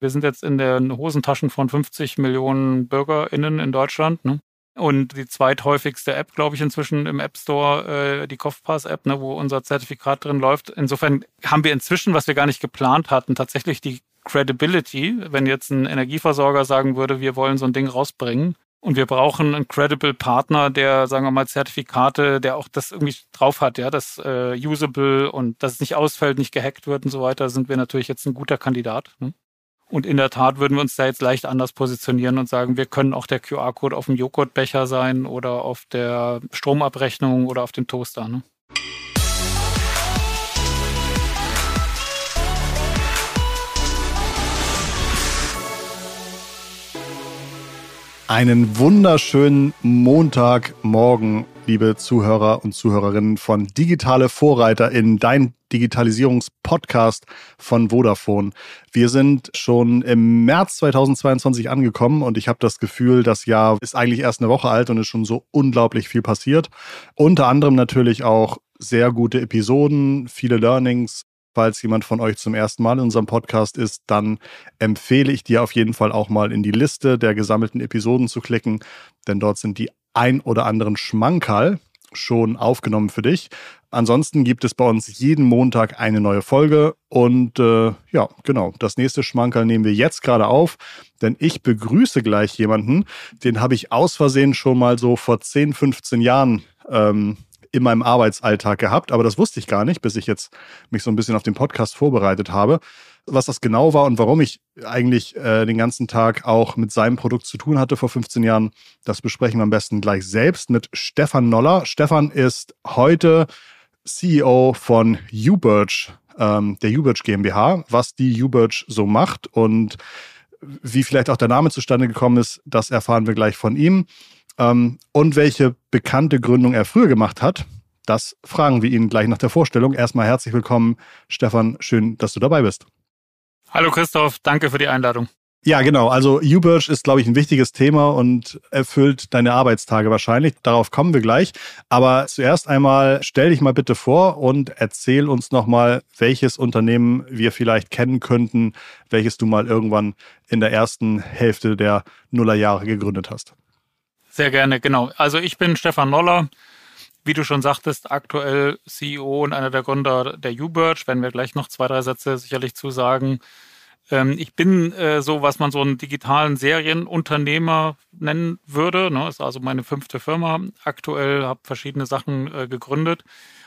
Wir sind jetzt in den Hosentaschen von 50 Millionen BürgerInnen in Deutschland. Ne? Und die zweithäufigste App, glaube ich, inzwischen im App Store, äh, die Kopfpass-App, ne, wo unser Zertifikat drin läuft. Insofern haben wir inzwischen, was wir gar nicht geplant hatten, tatsächlich die Credibility, wenn jetzt ein Energieversorger sagen würde, wir wollen so ein Ding rausbringen. Und wir brauchen einen credible Partner, der, sagen wir mal, Zertifikate, der auch das irgendwie drauf hat, ja, das äh, usable und dass es nicht ausfällt, nicht gehackt wird und so weiter, sind wir natürlich jetzt ein guter Kandidat. Ne? Und in der Tat würden wir uns da jetzt leicht anders positionieren und sagen, wir können auch der QR-Code auf dem Joghurtbecher sein oder auf der Stromabrechnung oder auf dem Toaster. Ne? Einen wunderschönen Montagmorgen, liebe Zuhörer und Zuhörerinnen von Digitale Vorreiter in dein Digitalisierungspodcast von Vodafone. Wir sind schon im März 2022 angekommen und ich habe das Gefühl, das Jahr ist eigentlich erst eine Woche alt und ist schon so unglaublich viel passiert. Unter anderem natürlich auch sehr gute Episoden, viele Learnings, Falls jemand von euch zum ersten Mal in unserem Podcast ist, dann empfehle ich dir auf jeden Fall auch mal in die Liste der gesammelten Episoden zu klicken, denn dort sind die ein oder anderen Schmankerl schon aufgenommen für dich. Ansonsten gibt es bei uns jeden Montag eine neue Folge und äh, ja, genau, das nächste Schmankerl nehmen wir jetzt gerade auf, denn ich begrüße gleich jemanden, den habe ich aus Versehen schon mal so vor 10, 15 Jahren ähm, in meinem Arbeitsalltag gehabt, aber das wusste ich gar nicht, bis ich jetzt mich so ein bisschen auf den Podcast vorbereitet habe. Was das genau war und warum ich eigentlich äh, den ganzen Tag auch mit seinem Produkt zu tun hatte vor 15 Jahren, das besprechen wir am besten gleich selbst mit Stefan Noller. Stefan ist heute CEO von UBirch, ähm, der UBirch GmbH, was die UBirch so macht und wie vielleicht auch der Name zustande gekommen ist, das erfahren wir gleich von ihm. Ähm, und welche bekannte Gründung er früher gemacht hat, das fragen wir ihn gleich nach der Vorstellung. Erstmal herzlich willkommen, Stefan. Schön, dass du dabei bist. Hallo Christoph, danke für die Einladung. Ja, genau. Also UBirch ist, glaube ich, ein wichtiges Thema und erfüllt deine Arbeitstage wahrscheinlich. Darauf kommen wir gleich. Aber zuerst einmal stell dich mal bitte vor und erzähl uns nochmal, welches Unternehmen wir vielleicht kennen könnten, welches du mal irgendwann in der ersten Hälfte der Nullerjahre gegründet hast. Sehr gerne, genau. Also ich bin Stefan Noller, wie du schon sagtest, aktuell CEO und einer der Gründer der UBirch, werden wir gleich noch zwei, drei Sätze sicherlich zu sagen. Ähm, ich bin äh, so, was man so einen digitalen Serienunternehmer nennen würde. Ne? Ist also meine fünfte Firma. Aktuell habe verschiedene Sachen äh, gegründet.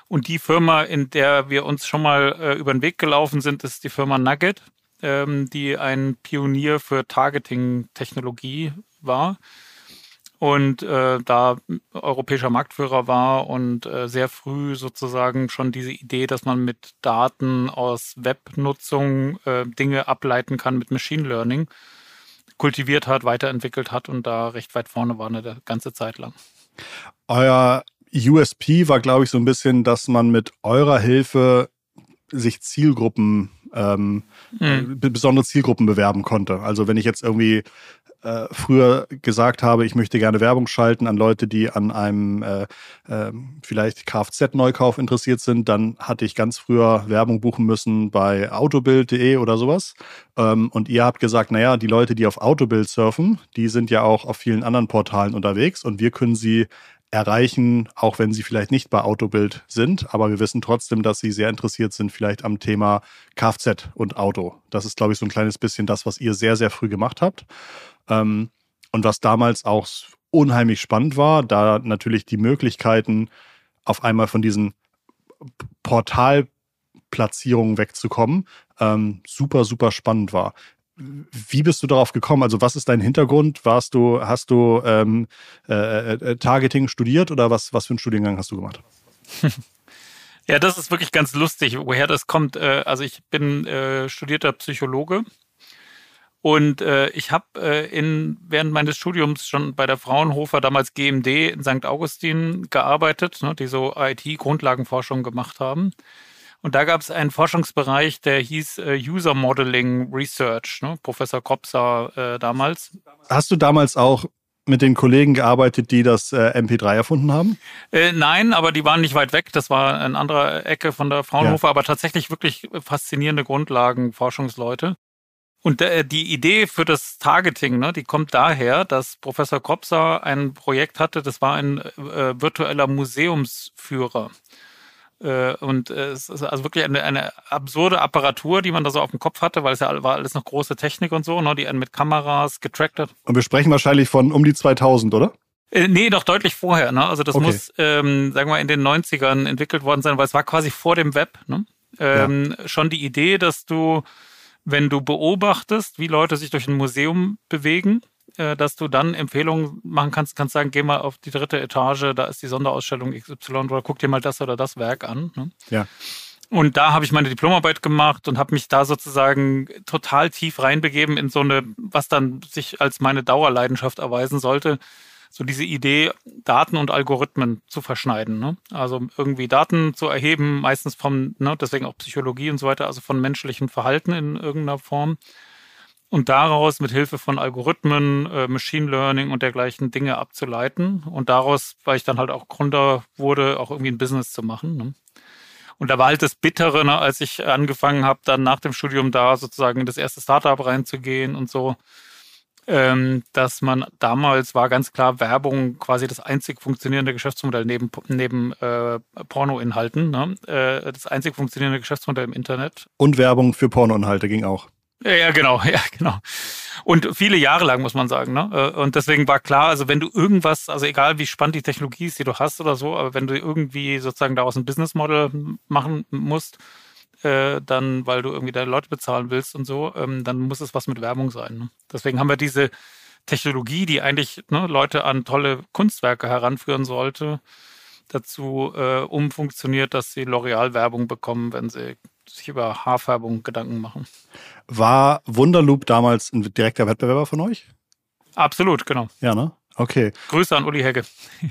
Und die Firma, in der wir uns schon mal äh, über den Weg gelaufen sind, ist die Firma Nugget, ähm, die ein Pionier für Targeting-Technologie war und äh, da europäischer Marktführer war und äh, sehr früh sozusagen schon diese Idee, dass man mit Daten aus Webnutzung äh, Dinge ableiten kann mit Machine Learning, kultiviert hat, weiterentwickelt hat und da recht weit vorne war eine ganze Zeit lang. Euer USP war, glaube ich, so ein bisschen, dass man mit eurer Hilfe sich Zielgruppen, ähm, mhm. besondere Zielgruppen bewerben konnte. Also wenn ich jetzt irgendwie äh, früher gesagt habe, ich möchte gerne Werbung schalten an Leute, die an einem äh, äh, vielleicht Kfz-Neukauf interessiert sind, dann hatte ich ganz früher Werbung buchen müssen bei autobild.de oder sowas. Ähm, und ihr habt gesagt, naja, die Leute, die auf Autobild surfen, die sind ja auch auf vielen anderen Portalen unterwegs und wir können sie erreichen, auch wenn sie vielleicht nicht bei Autobild sind. Aber wir wissen trotzdem, dass sie sehr interessiert sind, vielleicht am Thema Kfz und Auto. Das ist, glaube ich, so ein kleines bisschen das, was ihr sehr, sehr früh gemacht habt. Ähm, und was damals auch unheimlich spannend war, da natürlich die Möglichkeiten auf einmal von diesen Portalplatzierungen wegzukommen, ähm, super, super spannend war. Wie bist du darauf gekommen? Also was ist dein Hintergrund? Warst du, hast du ähm, äh, äh, Targeting studiert oder was, was für einen Studiengang hast du gemacht? Ja, das ist wirklich ganz lustig, woher das kommt. Äh, also ich bin äh, studierter Psychologe und äh, ich habe äh, in während meines Studiums schon bei der Fraunhofer, damals GMD in St. Augustin gearbeitet, ne, die so IT-Grundlagenforschung gemacht haben. Und da gab es einen Forschungsbereich, der hieß äh, User Modeling Research, ne? Professor Kopsa äh, damals. Hast du damals auch mit den Kollegen gearbeitet, die das äh, MP3 erfunden haben? Äh, nein, aber die waren nicht weit weg. Das war eine andere Ecke von der Fraunhofer, ja. aber tatsächlich wirklich faszinierende Grundlagen, Forschungsleute. Und äh, die Idee für das Targeting, ne, die kommt daher, dass Professor Kropser ein Projekt hatte, das war ein äh, virtueller Museumsführer. Äh, und äh, es ist also wirklich eine, eine absurde Apparatur, die man da so auf dem Kopf hatte, weil es ja war alles noch große Technik und so, ne, die einen mit Kameras getrackt hat. Und wir sprechen wahrscheinlich von um die 2000, oder? Äh, nee, noch deutlich vorher. Ne? Also das okay. muss, ähm, sagen wir, in den 90ern entwickelt worden sein, weil es war quasi vor dem Web. Ne? Ähm, ja. Schon die Idee, dass du wenn du beobachtest, wie Leute sich durch ein Museum bewegen, dass du dann Empfehlungen machen kannst, kannst sagen, geh mal auf die dritte Etage, da ist die Sonderausstellung XY oder guck dir mal das oder das Werk an. Ne? Ja. Und da habe ich meine Diplomarbeit gemacht und habe mich da sozusagen total tief reinbegeben in so eine, was dann sich als meine Dauerleidenschaft erweisen sollte, so diese Idee, Daten und Algorithmen zu verschneiden. Ne? Also irgendwie Daten zu erheben, meistens vom, ne, deswegen auch Psychologie und so weiter, also von menschlichem Verhalten in irgendeiner Form. Und daraus mit Hilfe von Algorithmen, äh, Machine Learning und dergleichen Dinge abzuleiten. Und daraus, weil ich dann halt auch Gründer wurde, auch irgendwie ein Business zu machen. Ne? Und da war halt das Bittere, ne, als ich angefangen habe, dann nach dem Studium da sozusagen in das erste Startup reinzugehen und so ähm, dass man damals war ganz klar Werbung quasi das einzig funktionierende Geschäftsmodell neben, neben äh, Pornoinhalten, ne? äh, das einzig funktionierende Geschäftsmodell im Internet. Und Werbung für Pornoinhalte ging auch. Ja, ja, genau, ja, genau. Und viele Jahre lang, muss man sagen. Ne? Äh, und deswegen war klar, also wenn du irgendwas, also egal wie spannend die Technologie ist, die du hast oder so, aber wenn du irgendwie sozusagen daraus ein Business Model machen musst, äh, dann, weil du irgendwie deine Leute bezahlen willst und so, ähm, dann muss es was mit Werbung sein. Ne? Deswegen haben wir diese Technologie, die eigentlich ne, Leute an tolle Kunstwerke heranführen sollte, dazu äh, umfunktioniert, dass sie L'Oreal-Werbung bekommen, wenn sie sich über Haarfärbung Gedanken machen. War Wunderloop damals ein direkter Wettbewerber von euch? Absolut, genau. Ja, ne? Okay. Grüße an Uli Hegge.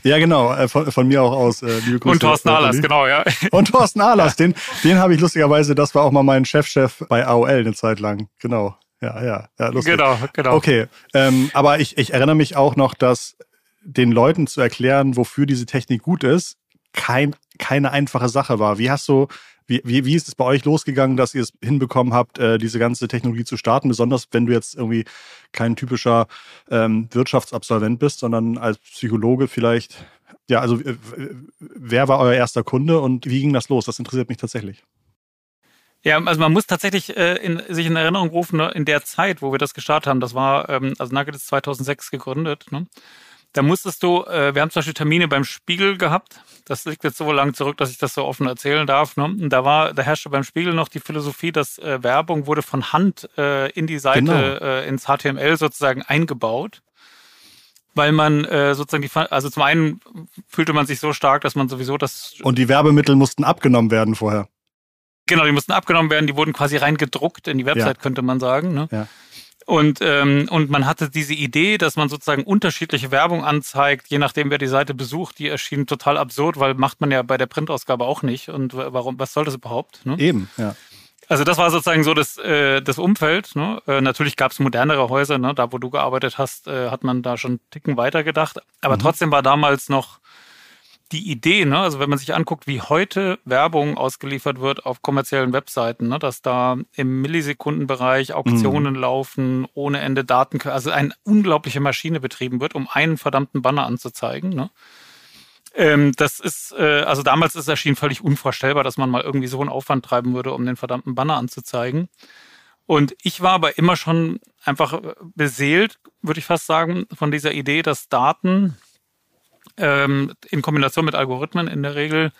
Ja, genau, äh, von, von mir auch aus. Äh, liebe Grüße, Und Thorsten Ahlers, genau, ja. Und Thorsten Ahlers, den, den habe ich lustigerweise, das war auch mal mein Chefchef -Chef bei AOL eine Zeit lang. Genau. Ja, ja, ja lustig. Genau, genau. Okay, ähm, aber ich, ich erinnere mich auch noch, dass den Leuten zu erklären, wofür diese Technik gut ist, kein, keine einfache Sache war. Wie hast du wie, wie, wie ist es bei euch losgegangen, dass ihr es hinbekommen habt, äh, diese ganze Technologie zu starten? Besonders wenn du jetzt irgendwie kein typischer ähm, Wirtschaftsabsolvent bist, sondern als Psychologe vielleicht. Ja, also äh, wer war euer erster Kunde und wie ging das los? Das interessiert mich tatsächlich. Ja, also man muss tatsächlich äh, in, sich in Erinnerung rufen, ne, in der Zeit, wo wir das gestartet haben, das war, ähm, also Nugget ist 2006 gegründet, ne? Da musstest du, äh, wir haben zum Beispiel Termine beim Spiegel gehabt. Das liegt jetzt so lange zurück, dass ich das so offen erzählen darf. Ne? Und da war, da herrschte beim Spiegel noch die Philosophie, dass äh, Werbung wurde von Hand äh, in die Seite, genau. äh, ins HTML sozusagen eingebaut. Weil man äh, sozusagen die, also zum einen fühlte man sich so stark, dass man sowieso das. Und die Werbemittel mussten abgenommen werden vorher. Genau, die mussten abgenommen werden, die wurden quasi reingedruckt in die Website, ja. könnte man sagen. Ne? Ja. Und, ähm, und man hatte diese Idee, dass man sozusagen unterschiedliche Werbung anzeigt, je nachdem, wer die Seite besucht. Die erschien total absurd, weil macht man ja bei der Printausgabe auch nicht. Und warum, was soll das überhaupt? Ne? Eben, ja. Also das war sozusagen so das, äh, das Umfeld. Ne? Äh, natürlich gab es modernere Häuser, ne? da wo du gearbeitet hast, äh, hat man da schon einen Ticken weiter gedacht. Aber mhm. trotzdem war damals noch die Idee, ne, also wenn man sich anguckt, wie heute Werbung ausgeliefert wird auf kommerziellen Webseiten, ne, dass da im Millisekundenbereich Auktionen mhm. laufen, ohne Ende Daten, also eine unglaubliche Maschine betrieben wird, um einen verdammten Banner anzuzeigen. Ne. Ähm, das ist, äh, also damals ist es erschien völlig unvorstellbar, dass man mal irgendwie so einen Aufwand treiben würde, um den verdammten Banner anzuzeigen. Und ich war aber immer schon einfach beseelt, würde ich fast sagen, von dieser Idee, dass Daten ähm, in Kombination mit Algorithmen in der Regel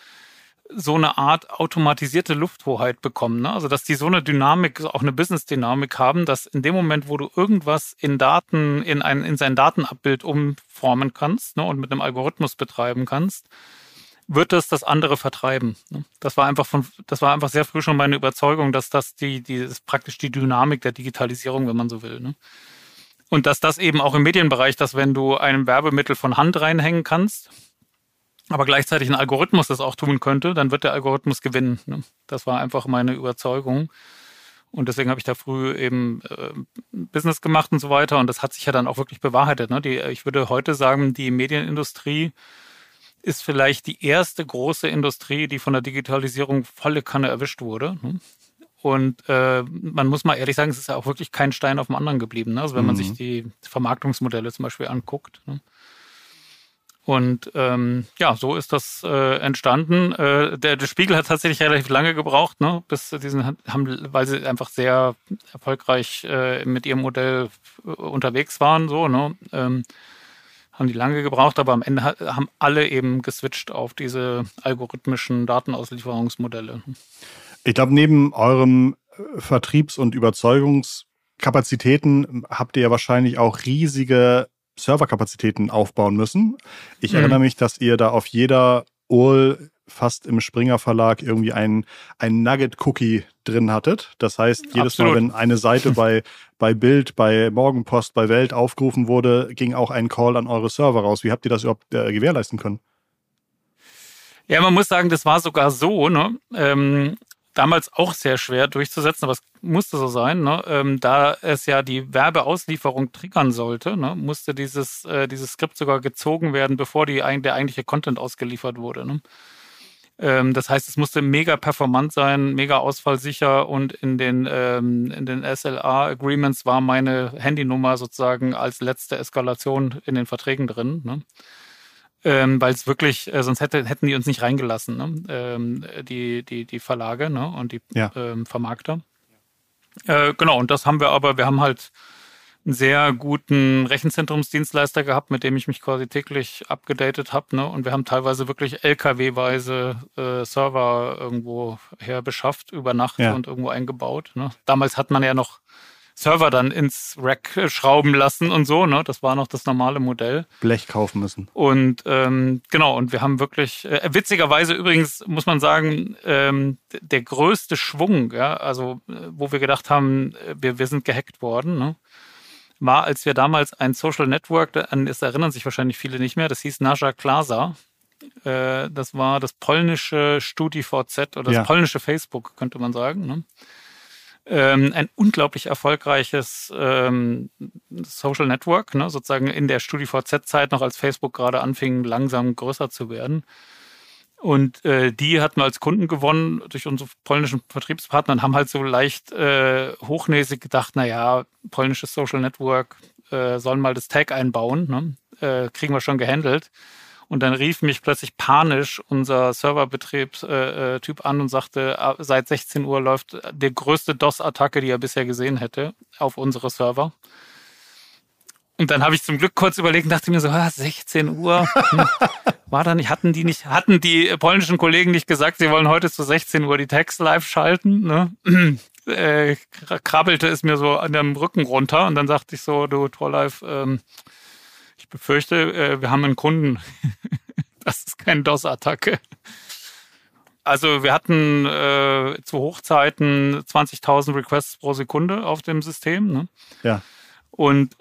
so eine Art automatisierte Lufthoheit bekommen. Ne? Also dass die so eine Dynamik, auch eine Business-Dynamik haben, dass in dem Moment, wo du irgendwas in Daten, in ein, in sein Datenabbild umformen kannst ne, und mit einem Algorithmus betreiben kannst, wird das das andere vertreiben. Ne? Das war einfach von, das war einfach sehr früh schon meine Überzeugung, dass das die, die ist praktisch die Dynamik der Digitalisierung, wenn man so will. Ne? Und dass das eben auch im Medienbereich, dass wenn du ein Werbemittel von Hand reinhängen kannst, aber gleichzeitig ein Algorithmus das auch tun könnte, dann wird der Algorithmus gewinnen. Ne? Das war einfach meine Überzeugung. Und deswegen habe ich da früh eben äh, Business gemacht und so weiter. Und das hat sich ja dann auch wirklich bewahrheitet. Ne? Die, ich würde heute sagen, die Medienindustrie ist vielleicht die erste große Industrie, die von der Digitalisierung volle Kanne erwischt wurde. Ne? Und äh, man muss mal ehrlich sagen, es ist ja auch wirklich kein Stein auf dem anderen geblieben. Ne? Also wenn man sich mhm. die Vermarktungsmodelle zum Beispiel anguckt. Ne? Und ähm, ja, so ist das äh, entstanden. Äh, der, der Spiegel hat tatsächlich relativ lange gebraucht, ne, bis diesen haben, weil sie einfach sehr erfolgreich äh, mit ihrem Modell äh, unterwegs waren, so, ne, ähm, haben die lange gebraucht, aber am Ende haben alle eben geswitcht auf diese algorithmischen Datenauslieferungsmodelle. Ich glaube, neben eurem äh, Vertriebs- und Überzeugungskapazitäten habt ihr ja wahrscheinlich auch riesige Serverkapazitäten aufbauen müssen. Ich mhm. erinnere mich, dass ihr da auf jeder URL fast im Springer Verlag irgendwie ein, ein Nugget-Cookie drin hattet. Das heißt, jedes Absolut. Mal, wenn eine Seite bei, bei Bild, bei Morgenpost, bei Welt aufgerufen wurde, ging auch ein Call an eure Server raus. Wie habt ihr das überhaupt äh, gewährleisten können? Ja, man muss sagen, das war sogar so. Ne? Ähm, damals auch sehr schwer durchzusetzen, aber es musste so sein, ne? ähm, da es ja die Werbeauslieferung triggern sollte, ne? musste dieses, äh, dieses Skript sogar gezogen werden, bevor die, der eigentliche Content ausgeliefert wurde. Ne? Ähm, das heißt, es musste mega performant sein, mega ausfallsicher und in den, ähm, in den SLA-Agreements war meine Handynummer sozusagen als letzte Eskalation in den Verträgen drin. Ähm, weil es wirklich, äh, sonst hätte, hätten die uns nicht reingelassen, ne? ähm, die, die, die Verlage ne? und die ja. ähm, Vermarkter. Äh, genau, und das haben wir aber, wir haben halt einen sehr guten Rechenzentrumsdienstleister gehabt, mit dem ich mich quasi täglich abgedatet habe. Ne? Und wir haben teilweise wirklich LKW-weise äh, Server irgendwo her beschafft, über Nacht ja. und irgendwo eingebaut. Ne? Damals hat man ja noch Server dann ins Rack schrauben lassen und so. Ne? Das war noch das normale Modell. Blech kaufen müssen. Und ähm, genau, und wir haben wirklich, äh, witzigerweise übrigens muss man sagen, ähm, der größte Schwung, ja, also äh, wo wir gedacht haben, äh, wir, wir sind gehackt worden, ne? war, als wir damals ein Social Network, an das erinnern sich wahrscheinlich viele nicht mehr, das hieß Naja Klasa. Äh, das war das polnische StudiVZ oder das ja. polnische Facebook, könnte man sagen. Ne? Ähm, ein unglaublich erfolgreiches ähm, Social Network, ne, sozusagen in der StudiVZ-Zeit noch als Facebook gerade anfing, langsam größer zu werden. Und äh, die hatten wir als Kunden gewonnen durch unsere polnischen Vertriebspartner und haben halt so leicht äh, hochnäsig gedacht, naja, polnisches Social Network äh, sollen mal das Tag einbauen, ne? äh, kriegen wir schon gehandelt. Und dann rief mich plötzlich panisch unser Serverbetriebstyp äh, äh an und sagte, ah, seit 16 Uhr läuft die größte DOS-Attacke, die er bisher gesehen hätte, auf unsere Server. Und dann habe ich zum Glück kurz überlegt und dachte mir so, ah, 16 Uhr. Hm, war da nicht, hatten die nicht, hatten die polnischen Kollegen nicht gesagt, sie wollen heute zu 16 Uhr die Text live schalten? Ne? Äh, krabbelte es mir so an dem Rücken runter und dann sagte ich so, du Torlife, ähm, befürchte, äh, wir haben einen Kunden. das ist keine DOS-Attacke. Also wir hatten äh, zu Hochzeiten 20.000 Requests pro Sekunde auf dem System. Ne? Ja. Und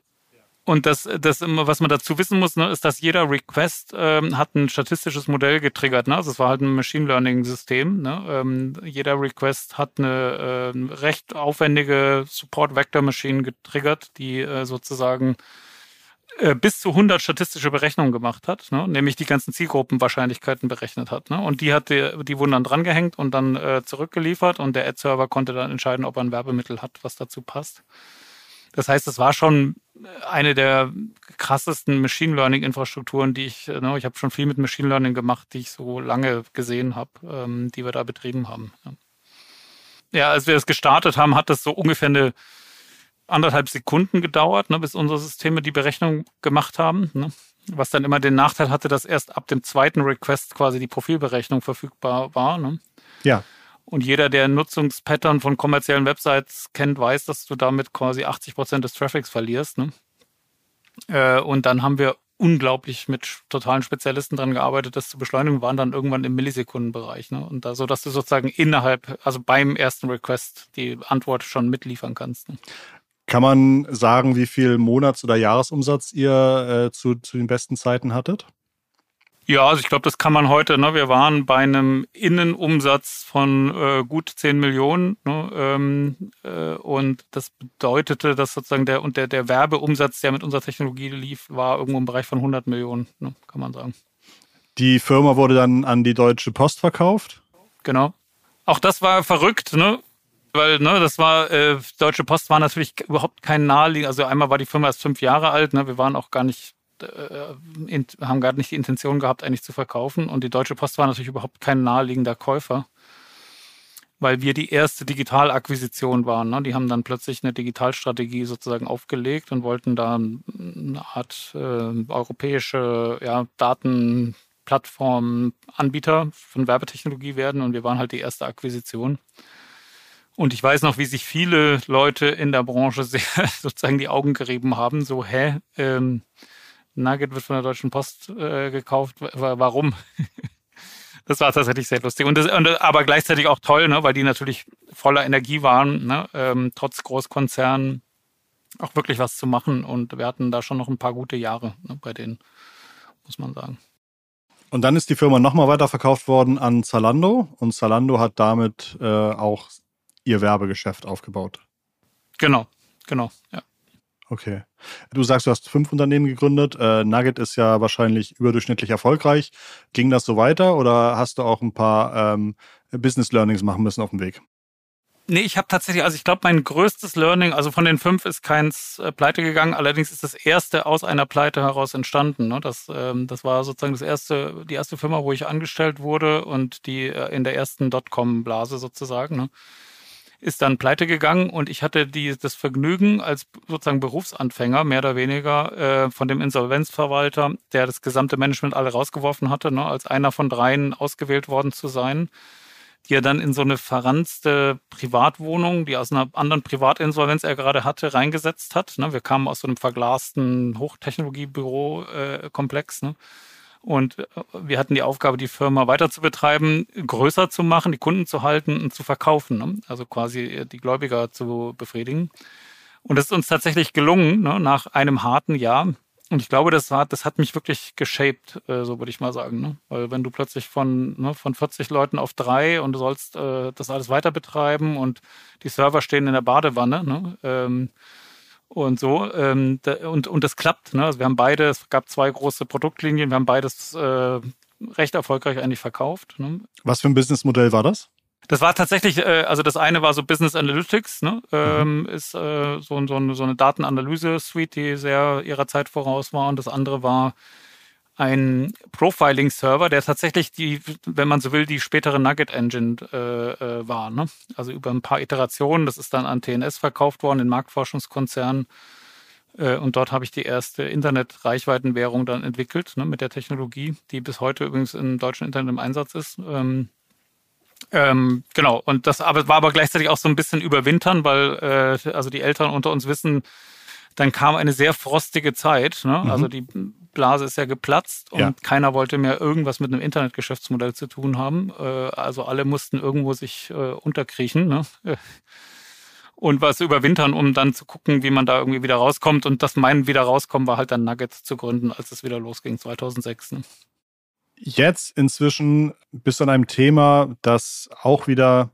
und das, das, was man dazu wissen muss, ne, ist, dass jeder Request ähm, hat ein statistisches Modell getriggert. Ne? Also es war halt ein Machine Learning-System. Ne? Ähm, jeder Request hat eine äh, recht aufwendige Support-Vector-Machine getriggert, die äh, sozusagen bis zu 100 statistische Berechnungen gemacht hat, ne? nämlich die ganzen Zielgruppenwahrscheinlichkeiten berechnet hat. Ne? Und die hat die, die wurden dann drangehängt und dann äh, zurückgeliefert und der Ad-Server konnte dann entscheiden, ob er ein Werbemittel hat, was dazu passt. Das heißt, es war schon eine der krassesten Machine Learning Infrastrukturen, die ich, ne, ich habe schon viel mit Machine Learning gemacht, die ich so lange gesehen habe, ähm, die wir da betrieben haben. Ja. ja, als wir das gestartet haben, hat das so ungefähr eine anderthalb Sekunden gedauert, ne, bis unsere Systeme die Berechnung gemacht haben. Ne? Was dann immer den Nachteil hatte, dass erst ab dem zweiten Request quasi die Profilberechnung verfügbar war. Ne? Ja. Und jeder, der Nutzungspattern von kommerziellen Websites kennt, weiß, dass du damit quasi 80 Prozent des Traffics verlierst. Ne? Äh, und dann haben wir unglaublich mit totalen Spezialisten dran gearbeitet, das zu beschleunigen, waren dann irgendwann im Millisekundenbereich. Ne? Und da so, dass du sozusagen innerhalb, also beim ersten Request die Antwort schon mitliefern kannst. Ne? Kann man sagen, wie viel Monats- oder Jahresumsatz ihr äh, zu, zu den besten Zeiten hattet? Ja, also ich glaube, das kann man heute. Ne? Wir waren bei einem Innenumsatz von äh, gut 10 Millionen. Ne? Ähm, äh, und das bedeutete, dass sozusagen der, und der, der Werbeumsatz, der mit unserer Technologie lief, war irgendwo im Bereich von 100 Millionen, ne? kann man sagen. Die Firma wurde dann an die Deutsche Post verkauft? Genau. Auch das war verrückt. Ne? Weil, ne, das war, äh, Deutsche Post war natürlich überhaupt kein naheliegend. Also einmal war die Firma erst fünf Jahre alt, ne, wir waren auch gar nicht, äh, in, haben gar nicht die Intention gehabt, eigentlich zu verkaufen. Und die Deutsche Post war natürlich überhaupt kein naheliegender Käufer weil wir die erste Digitalakquisition waren. Ne? Die haben dann plötzlich eine Digitalstrategie sozusagen aufgelegt und wollten da eine Art äh, europäische ja, Datenplattform-Anbieter von Werbetechnologie werden und wir waren halt die erste Akquisition. Und ich weiß noch, wie sich viele Leute in der Branche sehr sozusagen die Augen gerieben haben, so, hä, ähm, Nugget wird von der Deutschen Post äh, gekauft, warum? das war tatsächlich sehr lustig. Und, das, und aber gleichzeitig auch toll, ne, weil die natürlich voller Energie waren, ne, ähm, trotz Großkonzernen auch wirklich was zu machen. Und wir hatten da schon noch ein paar gute Jahre ne, bei denen, muss man sagen. Und dann ist die Firma nochmal weiterverkauft worden an Zalando und Zalando hat damit äh, auch ihr Werbegeschäft aufgebaut. Genau, genau, ja. Okay. Du sagst, du hast fünf Unternehmen gegründet. Äh, Nugget ist ja wahrscheinlich überdurchschnittlich erfolgreich. Ging das so weiter oder hast du auch ein paar ähm, Business Learnings machen müssen auf dem Weg? Nee, ich habe tatsächlich, also ich glaube, mein größtes Learning, also von den fünf ist keins äh, pleite gegangen, allerdings ist das erste aus einer Pleite heraus entstanden. Ne? Das, ähm, das war sozusagen das erste, die erste Firma, wo ich angestellt wurde und die äh, in der ersten Dotcom-Blase sozusagen. Ne? Ist dann pleite gegangen und ich hatte die, das Vergnügen als sozusagen Berufsanfänger, mehr oder weniger, äh, von dem Insolvenzverwalter, der das gesamte Management alle rausgeworfen hatte, ne, als einer von dreien ausgewählt worden zu sein, die er dann in so eine verranzte Privatwohnung, die aus einer anderen Privatinsolvenz er gerade hatte, reingesetzt hat. Ne. Wir kamen aus so einem verglasten Hochtechnologiebüro-Komplex. Äh, ne und äh, wir hatten die Aufgabe, die Firma weiter zu betreiben, größer zu machen, die Kunden zu halten und zu verkaufen. Ne? Also quasi äh, die Gläubiger zu befriedigen. Und das ist uns tatsächlich gelungen, ne? nach einem harten Jahr. Und ich glaube, das hat, das hat mich wirklich geshaped, äh, so würde ich mal sagen. Ne? Weil wenn du plötzlich von, ne, von 40 Leuten auf drei und du sollst äh, das alles weiter betreiben und die Server stehen in der Badewanne, ne? Ähm, und so. Ähm, da, und, und das klappt. Ne? Also wir haben beide, es gab zwei große Produktlinien, wir haben beides äh, recht erfolgreich eigentlich verkauft. Ne? Was für ein Businessmodell war das? Das war tatsächlich, äh, also das eine war so Business Analytics, ne? ähm, mhm. ist äh, so, so, so eine Datenanalyse-Suite, die sehr ihrer Zeit voraus war. Und das andere war ein Profiling-Server, der tatsächlich die, wenn man so will, die spätere Nugget-Engine äh, äh, war. Ne? Also über ein paar Iterationen, das ist dann an TNS verkauft worden, den Marktforschungskonzern. Äh, und dort habe ich die erste Internet-Reichweitenwährung dann entwickelt ne, mit der Technologie, die bis heute übrigens im deutschen Internet im Einsatz ist. Ähm, ähm, genau, und das war aber gleichzeitig auch so ein bisschen überwintern, weil äh, also die Eltern unter uns wissen, dann kam eine sehr frostige Zeit. Ne? Mhm. Also die Blase ist ja geplatzt und ja. keiner wollte mehr irgendwas mit einem Internetgeschäftsmodell zu tun haben. Äh, also alle mussten irgendwo sich äh, unterkriechen. Ne? Und was überwintern, um dann zu gucken, wie man da irgendwie wieder rauskommt. Und das mein wieder rauskommen war halt dann Nuggets zu gründen, als es wieder losging 2006. Ne? Jetzt inzwischen bist du an einem Thema, das auch wieder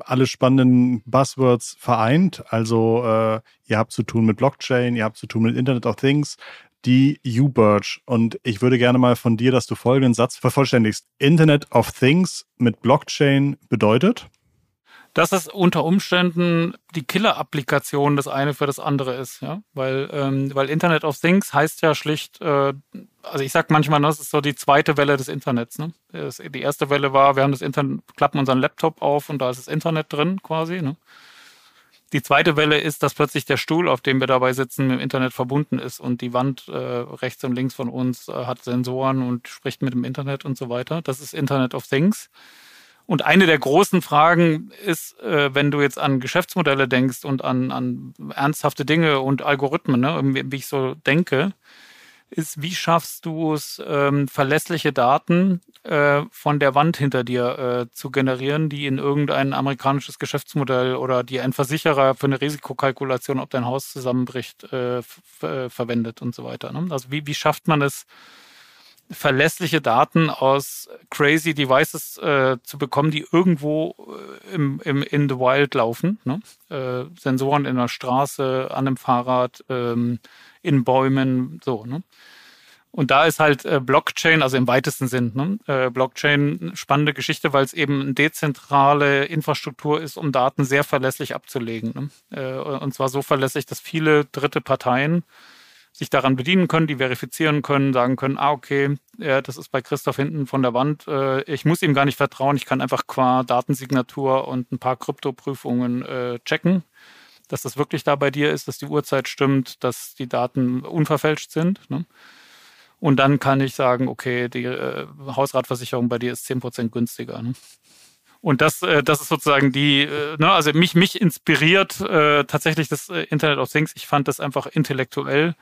alle spannenden Buzzwords vereint. Also äh, ihr habt zu tun mit Blockchain, ihr habt zu tun mit Internet of Things, die U-Birch. Und ich würde gerne mal von dir, dass du folgenden Satz vervollständigst. Internet of Things mit Blockchain bedeutet? Dass es unter Umständen die Killer-Applikation das eine für das andere ist, ja, weil ähm, weil Internet of Things heißt ja schlicht, äh, also ich sag manchmal, das ist so die zweite Welle des Internets. Ne? Die erste Welle war, wir haben das Internet, klappen unseren Laptop auf und da ist das Internet drin quasi. Ne? Die zweite Welle ist, dass plötzlich der Stuhl, auf dem wir dabei sitzen, mit dem Internet verbunden ist und die Wand äh, rechts und links von uns äh, hat Sensoren und spricht mit dem Internet und so weiter. Das ist Internet of Things. Und eine der großen Fragen ist, äh, wenn du jetzt an Geschäftsmodelle denkst und an, an ernsthafte Dinge und Algorithmen, ne, wie ich so denke, ist, wie schaffst du es, ähm, verlässliche Daten äh, von der Wand hinter dir äh, zu generieren, die in irgendein amerikanisches Geschäftsmodell oder die ein Versicherer für eine Risikokalkulation, ob dein Haus zusammenbricht, äh, äh verwendet und so weiter. Ne? Also wie, wie schafft man es, verlässliche Daten aus crazy Devices äh, zu bekommen, die irgendwo äh, im, im, in the wild laufen. Ne? Äh, Sensoren in der Straße, an einem Fahrrad, ähm, in Bäumen, so. Ne? Und da ist halt äh, Blockchain, also im weitesten Sinn, ne? äh, Blockchain spannende Geschichte, weil es eben eine dezentrale Infrastruktur ist, um Daten sehr verlässlich abzulegen. Ne? Und zwar so verlässlich, dass viele dritte Parteien sich daran bedienen können, die verifizieren können, sagen können, ah, okay, ja, das ist bei Christoph hinten von der Wand. Äh, ich muss ihm gar nicht vertrauen, ich kann einfach qua Datensignatur und ein paar Kryptoprüfungen äh, checken, dass das wirklich da bei dir ist, dass die Uhrzeit stimmt, dass die Daten unverfälscht sind. Ne? Und dann kann ich sagen, okay, die äh, Hausratversicherung bei dir ist 10% günstiger. Ne? Und das, äh, das ist sozusagen die, äh, ne, also mich, mich inspiriert äh, tatsächlich das Internet of Things. Ich fand das einfach intellektuell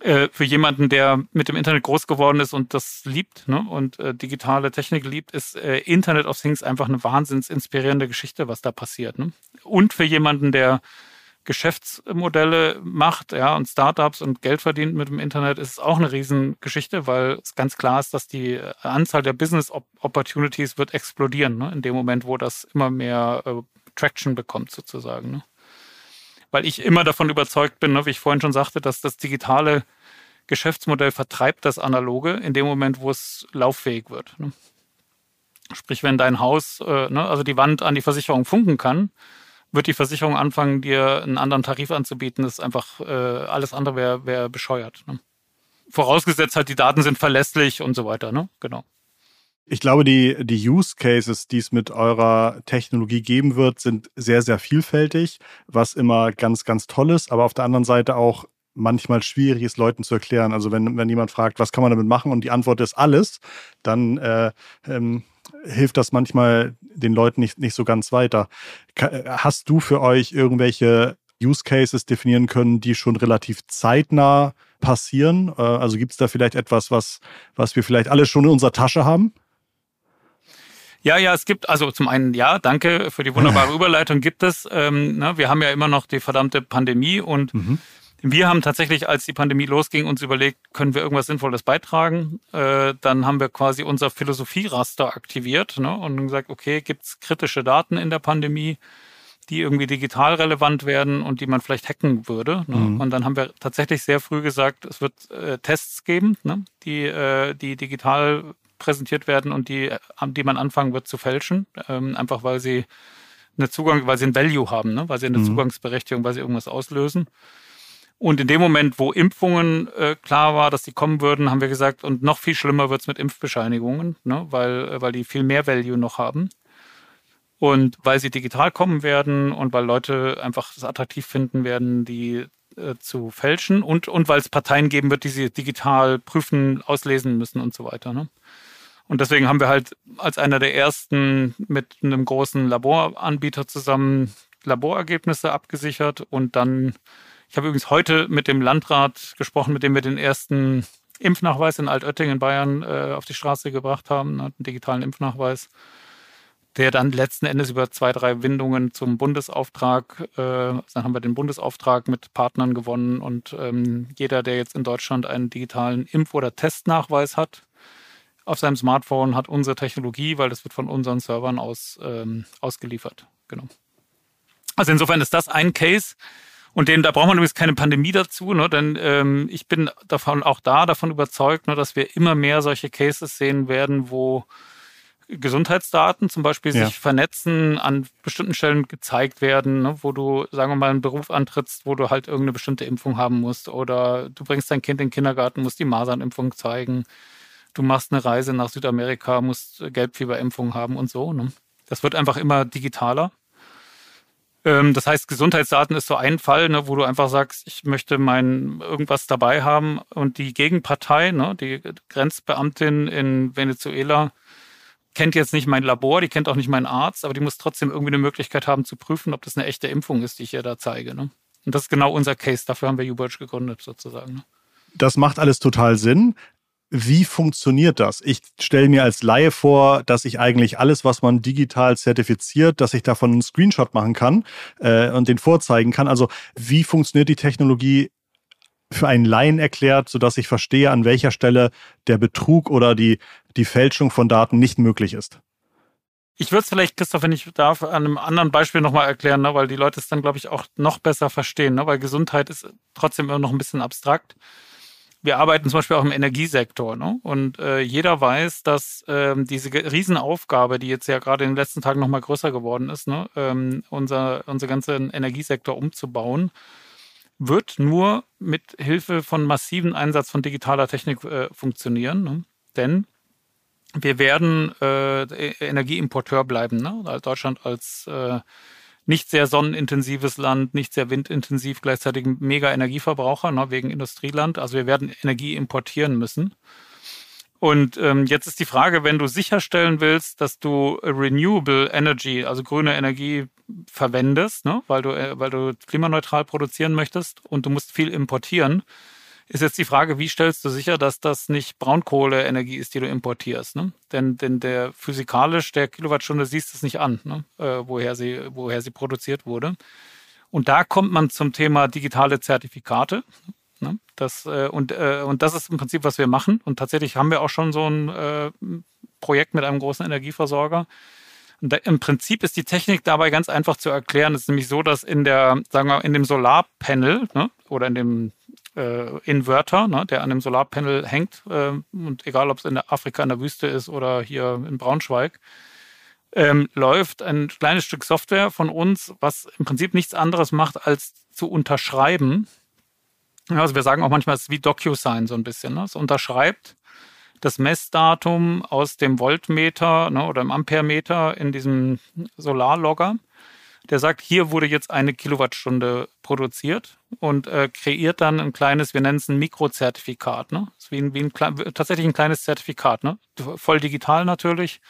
äh, für jemanden, der mit dem Internet groß geworden ist und das liebt ne, und äh, digitale Technik liebt, ist äh, Internet of Things einfach eine wahnsinns inspirierende Geschichte, was da passiert. Ne? Und für jemanden, der Geschäftsmodelle macht, ja, und Startups und Geld verdient mit dem Internet, ist es auch eine Riesengeschichte, weil es ganz klar ist, dass die Anzahl der Business Opportunities wird explodieren, ne, in dem Moment, wo das immer mehr äh, Traction bekommt, sozusagen. Ne. Weil ich immer davon überzeugt bin, ne, wie ich vorhin schon sagte, dass das digitale Geschäftsmodell vertreibt das Analoge in dem Moment, wo es lauffähig wird. Ne. Sprich, wenn dein Haus, äh, ne, also die Wand an die Versicherung funken kann, wird die Versicherung anfangen, dir einen anderen Tarif anzubieten. Das ist einfach, äh, alles andere wäre wär bescheuert. Vorausgesetzt halt, die Daten sind verlässlich und so weiter? Genau. Ich glaube, die, die Use Cases, die es mit eurer Technologie geben wird, sind sehr, sehr vielfältig, was immer ganz, ganz toll ist, aber auf der anderen Seite auch manchmal schwierig ist, Leuten zu erklären. Also wenn, wenn jemand fragt, was kann man damit machen und die Antwort ist alles, dann äh, ähm, hilft das manchmal den Leuten nicht, nicht so ganz weiter. Hast du für euch irgendwelche Use Cases definieren können, die schon relativ zeitnah passieren? Äh, also gibt es da vielleicht etwas, was, was wir vielleicht alle schon in unserer Tasche haben? Ja, ja, es gibt, also zum einen ja, danke für die wunderbare Überleitung, gibt es. Ähm, ne, wir haben ja immer noch die verdammte Pandemie und mhm. Wir haben tatsächlich, als die Pandemie losging, uns überlegt, können wir irgendwas Sinnvolles beitragen. Äh, dann haben wir quasi unser Philosophieraster aktiviert ne, und gesagt, okay, gibt es kritische Daten in der Pandemie, die irgendwie digital relevant werden und die man vielleicht hacken würde. Ne? Mhm. Und dann haben wir tatsächlich sehr früh gesagt, es wird äh, Tests geben, ne, die, äh, die digital präsentiert werden und die, die man anfangen wird zu fälschen, ähm, einfach weil sie eine Zugang, weil sie ein Value haben, ne? weil sie eine mhm. Zugangsberechtigung, weil sie irgendwas auslösen. Und in dem Moment, wo Impfungen äh, klar war, dass die kommen würden, haben wir gesagt, und noch viel schlimmer wird's mit Impfbescheinigungen, ne? weil, äh, weil die viel mehr Value noch haben. Und weil sie digital kommen werden und weil Leute einfach es attraktiv finden werden, die äh, zu fälschen und, und weil es Parteien geben wird, die sie digital prüfen, auslesen müssen und so weiter. Ne? Und deswegen haben wir halt als einer der ersten mit einem großen Laboranbieter zusammen Laborergebnisse abgesichert und dann ich habe übrigens heute mit dem Landrat gesprochen, mit dem wir den ersten Impfnachweis in Altötting in Bayern äh, auf die Straße gebracht haben, ne, einen digitalen Impfnachweis, der dann letzten Endes über zwei, drei Windungen zum Bundesauftrag, äh, dann haben wir den Bundesauftrag mit Partnern gewonnen und ähm, jeder, der jetzt in Deutschland einen digitalen Impf- oder Testnachweis hat, auf seinem Smartphone hat unsere Technologie, weil das wird von unseren Servern aus ähm, ausgeliefert. Genau. Also insofern ist das ein Case, und dem, da braucht man übrigens keine Pandemie dazu, ne? denn ähm, ich bin davon auch da davon überzeugt, ne, dass wir immer mehr solche Cases sehen werden, wo Gesundheitsdaten zum Beispiel ja. sich vernetzen, an bestimmten Stellen gezeigt werden, ne, wo du, sagen wir mal, einen Beruf antrittst, wo du halt irgendeine bestimmte Impfung haben musst oder du bringst dein Kind in den Kindergarten, musst die Masernimpfung zeigen, du machst eine Reise nach Südamerika, musst Gelbfieberimpfung haben und so. Ne? Das wird einfach immer digitaler. Ähm, das heißt, Gesundheitsdaten ist so ein Fall, ne, wo du einfach sagst, ich möchte mein irgendwas dabei haben und die Gegenpartei, ne, die Grenzbeamtin in Venezuela, kennt jetzt nicht mein Labor, die kennt auch nicht meinen Arzt, aber die muss trotzdem irgendwie eine Möglichkeit haben zu prüfen, ob das eine echte Impfung ist, die ich ihr da zeige. Ne? Und das ist genau unser Case. Dafür haben wir UBurch gegründet, sozusagen. Ne? Das macht alles total Sinn wie funktioniert das? Ich stelle mir als Laie vor, dass ich eigentlich alles, was man digital zertifiziert, dass ich davon einen Screenshot machen kann äh, und den vorzeigen kann. Also wie funktioniert die Technologie für einen Laien erklärt, sodass ich verstehe, an welcher Stelle der Betrug oder die, die Fälschung von Daten nicht möglich ist? Ich würde es vielleicht, Christoph, wenn ich darf, an einem anderen Beispiel nochmal erklären, ne, weil die Leute es dann, glaube ich, auch noch besser verstehen, ne, weil Gesundheit ist trotzdem immer noch ein bisschen abstrakt. wir arbeiten zum Beispiel auch im Energiesektor. Ne? Und äh, jeder weiß, dass ähm, diese Riesenaufgabe, die jetzt ja gerade in den letzten Tagen nochmal größer geworden ist, ne? ähm, unser, unser ganzen Energiesektor umzubauen, wird nur mit Hilfe von massiven Einsatz von digitaler Technik äh, funktionieren. Ne? Denn wir werden äh, Energieimporteur bleiben. Ne? Deutschland als äh, nicht sehr sonnenintensives Land, nicht sehr windintensiv, gleichzeitig mega Energieverbraucher, ne, wegen Industrieland. Also wir werden Energie importieren müssen. Und ähm, jetzt ist die Frage, wenn du sicherstellen willst, dass du Renewable Energy, also grüne Energie verwendest, ne, weil du, äh, weil du klimaneutral produzieren möchtest und du musst viel importieren, ist jetzt die Frage, wie stellst du sicher, dass das nicht Braunkohleenergie ist, die du importierst? Ne? Denn, denn der physikalisch der Kilowattstunde siehst es nicht an, ne? äh, woher, sie, woher sie produziert wurde. Und da kommt man zum Thema digitale Zertifikate. Ne? Das, äh, und, äh, und das ist im Prinzip, was wir machen. Und tatsächlich haben wir auch schon so ein äh, Projekt mit einem großen Energieversorger. Im Prinzip ist die Technik dabei ganz einfach zu erklären. Es ist nämlich so, dass in der, sagen wir, in dem Solarpanel ne, oder in dem äh, Inverter, ne, der an dem Solarpanel hängt. Äh, und egal, ob es in Afrika in der Wüste ist oder hier in Braunschweig, ähm, läuft ein kleines Stück Software von uns, was im Prinzip nichts anderes macht, als zu unterschreiben. Also wir sagen auch manchmal, es ist wie DocuSign so ein bisschen. Ne? Es unterschreibt das Messdatum aus dem Voltmeter ne, oder im Amperemeter in diesem Solarlogger der sagt, hier wurde jetzt eine Kilowattstunde produziert und äh, kreiert dann ein kleines, wir nennen es ein Mikrozertifikat. Ne? Ist wie ein, wie ein, tatsächlich ein kleines Zertifikat. Ne? Voll digital natürlich.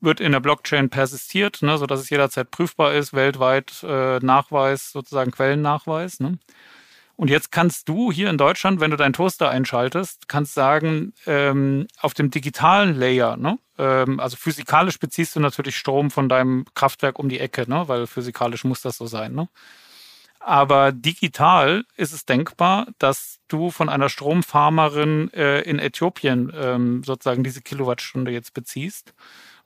Wird in der Blockchain persistiert, ne, sodass es jederzeit prüfbar ist, weltweit äh, Nachweis, sozusagen Quellennachweis. Ne? Und jetzt kannst du hier in Deutschland, wenn du deinen Toaster einschaltest, kannst sagen, ähm, auf dem digitalen Layer, ne, ähm, also physikalisch beziehst du natürlich Strom von deinem Kraftwerk um die Ecke, ne, weil physikalisch muss das so sein. Ne? Aber digital ist es denkbar, dass du von einer Stromfarmerin äh, in Äthiopien ähm, sozusagen diese Kilowattstunde jetzt beziehst,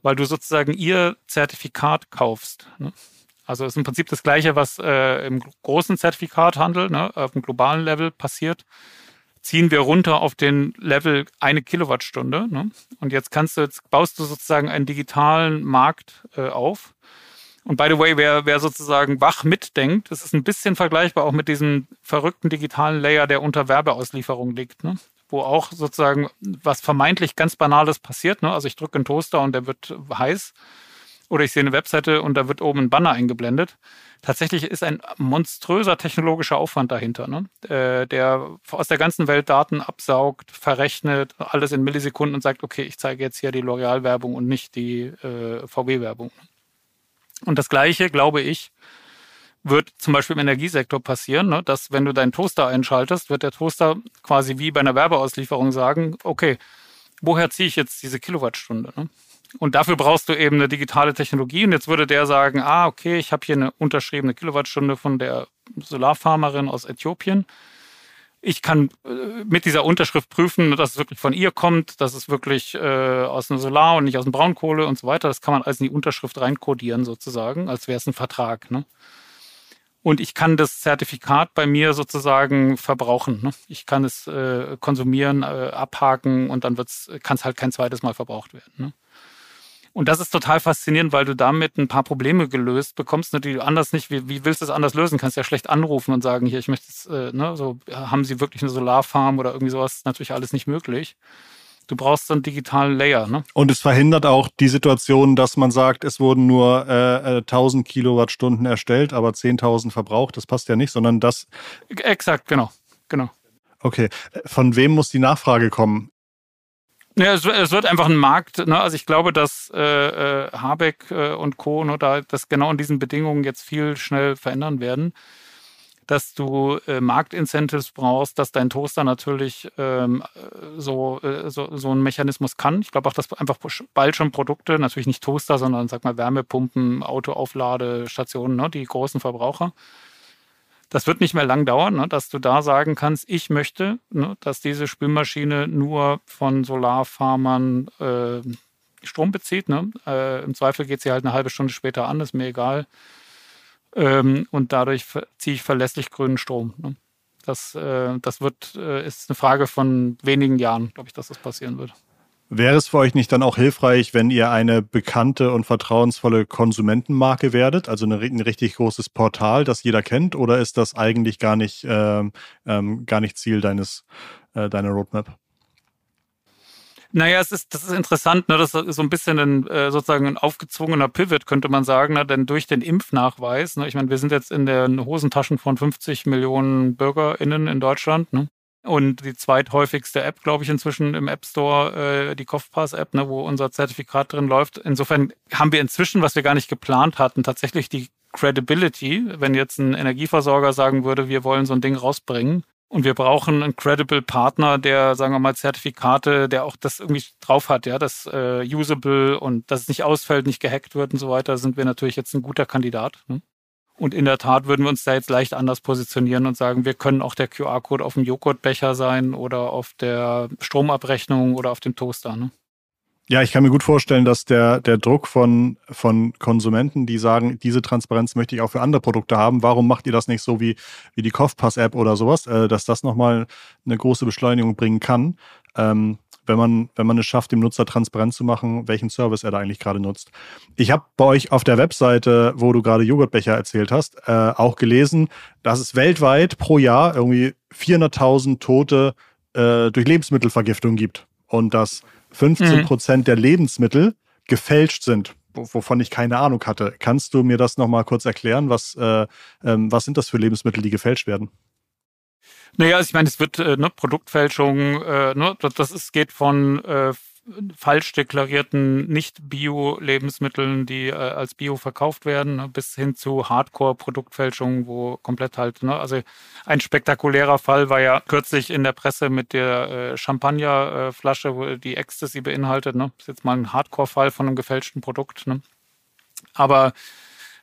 weil du sozusagen ihr Zertifikat kaufst. Ne? Also ist im Prinzip das Gleiche, was äh, im großen Zertifikathandel ne, auf dem globalen Level passiert. Ziehen wir runter auf den Level eine Kilowattstunde. Ne? Und jetzt kannst du, jetzt baust du sozusagen einen digitalen Markt äh, auf. Und by the way, wer, wer sozusagen wach mitdenkt, das ist ein bisschen vergleichbar auch mit diesem verrückten digitalen Layer, der unter Werbeauslieferung liegt. Ne? wo auch sozusagen was vermeintlich ganz Banales passiert. Ne? Also ich drücke einen Toaster und der wird heiß oder ich sehe eine Webseite und da wird oben ein Banner eingeblendet. Tatsächlich ist ein monströser technologischer Aufwand dahinter, ne? äh, der aus der ganzen Welt Daten absaugt, verrechnet, alles in Millisekunden und sagt, okay, ich zeige jetzt hier die L'Oreal-Werbung und nicht die äh, VW-Werbung. Und das Gleiche, glaube ich, wird zum Beispiel im Energiesektor passieren, ne? dass wenn du deinen Toaster einschaltest, wird der Toaster quasi wie bei einer Werbeauslieferung sagen, okay, woher ziehe ich jetzt diese Kilowattstunde? Ne? Und dafür brauchst du eben eine digitale Technologie. Und jetzt würde der sagen, ah, okay, ich habe hier eine unterschriebene Kilowattstunde von der Solarfarmerin aus Äthiopien. Ich kann äh, mit dieser Unterschrift prüfen, dass es wirklich von ihr kommt, dass es wirklich äh, aus einer Solar und nicht aus dem Braunkohle und so weiter. Das kann man alles in die Unterschrift reinkodieren sozusagen, als wäre es ein Vertrag. Ne? Und ich kann das Zertifikat bei mir sozusagen verbrauchen. Ne? Ich kann es äh, konsumieren, äh, abhaken und dann kann es halt kein zweites Mal verbraucht werden. Ne? Und das ist total faszinierend, weil du damit ein paar Probleme gelöst bekommst, ne, die du anders nicht, wie, wie willst du das anders lösen? Kannst ja schlecht anrufen und sagen, hier, ich möchte jetzt, äh, ne, so, haben sie wirklich eine Solarfarm oder irgendwie sowas? Ist natürlich alles nicht möglich. Du brauchst so einen digitalen Layer. Ne? Und es verhindert auch die Situation, dass man sagt, es wurden nur äh, 1000 äh, Kilowattstunden erstellt, aber 10.000 verbraucht. Das passt ja nicht, sondern das. Exakt, genau. genau. Okay. Von wem muss die Nachfrage kommen? Ja, es, es, wird einfach ein Markt. Ne? Also ich glaube, dass äh, äh, Habeck äh, und Co. Ne, da das genau in diesen Bedingungen jetzt viel schnell verändern werden, dass du äh, Marktincentives brauchst, dass dein Toaster natürlich ähm, so, äh, so, so einen Mechanismus kann. Ich glaube auch, dass einfach bald schon Produkte, natürlich nicht Toaster, sondern sag mal Wärmepumpen, Autoaufladestationen, ne, die großen Verbraucher, das wird nicht mehr lang dauern, ne, dass du da sagen kannst, ich möchte, ne, dass diese Spülmaschine nur von Solarfarmern äh, Strom bezieht. Ne? Äh, Im Zweifel geht sie halt eine halbe Stunde später an, ist mir egal. Ähm, und dadurch ziehe ich verlässlich grünen Strom. Ne? Das, äh, das wird, äh, ist eine Frage von wenigen Jahren, glaube ich, dass das passieren wird. Wäre es für euch nicht dann auch hilfreich, wenn ihr eine bekannte und vertrauensvolle Konsumentenmarke werdet, also eine, ein richtig großes Portal, das jeder kennt, oder ist das eigentlich gar nicht, ähm, ähm, gar nicht Ziel deines, äh, deiner Roadmap? Naja, es ist, das ist interessant, ne? das ist so ein bisschen ein, äh, sozusagen ein aufgezwungener Pivot, könnte man sagen, ne? denn durch den Impfnachweis, ne? ich meine, wir sind jetzt in den Hosentaschen von 50 Millionen BürgerInnen in Deutschland, ne? Und die zweithäufigste App, glaube ich, inzwischen im App Store, äh, die Kopfpass-App, ne, wo unser Zertifikat drin läuft. Insofern haben wir inzwischen, was wir gar nicht geplant hatten, tatsächlich die Credibility, wenn jetzt ein Energieversorger sagen würde, wir wollen so ein Ding rausbringen. Und wir brauchen einen credible Partner, der, sagen wir mal, Zertifikate, der auch das irgendwie drauf hat, ja, das äh, usable und dass es nicht ausfällt, nicht gehackt wird und so weiter, sind wir natürlich jetzt ein guter Kandidat. Hm? Und in der Tat würden wir uns da jetzt leicht anders positionieren und sagen, wir können auch der QR-Code auf dem Joghurtbecher sein oder auf der Stromabrechnung oder auf dem Toaster. Ne? Ja, ich kann mir gut vorstellen, dass der, der Druck von, von Konsumenten, die sagen, diese Transparenz möchte ich auch für andere Produkte haben, warum macht ihr das nicht so wie, wie die Kopfpass-App oder sowas, äh, dass das nochmal eine große Beschleunigung bringen kann. Ähm, wenn man, wenn man es schafft, dem Nutzer transparent zu machen, welchen Service er da eigentlich gerade nutzt. Ich habe bei euch auf der Webseite, wo du gerade Joghurtbecher erzählt hast, äh, auch gelesen, dass es weltweit pro Jahr irgendwie 400.000 Tote äh, durch Lebensmittelvergiftung gibt und dass 15 Prozent mhm. der Lebensmittel gefälscht sind wovon ich keine Ahnung hatte. Kannst du mir das nochmal kurz erklären? Was, äh, ähm, was sind das für Lebensmittel, die gefälscht werden? Naja, also ich meine, es wird äh, ne, Produktfälschung, äh, ne, das ist, geht von äh, falsch deklarierten Nicht-Bio-Lebensmitteln, die äh, als Bio verkauft werden, ne, bis hin zu Hardcore-Produktfälschung, wo komplett halt, ne, also ein spektakulärer Fall war ja kürzlich in der Presse mit der äh, Champagnerflasche, wo die Ecstasy beinhaltet, ne, ist jetzt mal ein Hardcore-Fall von einem gefälschten Produkt, ne. Aber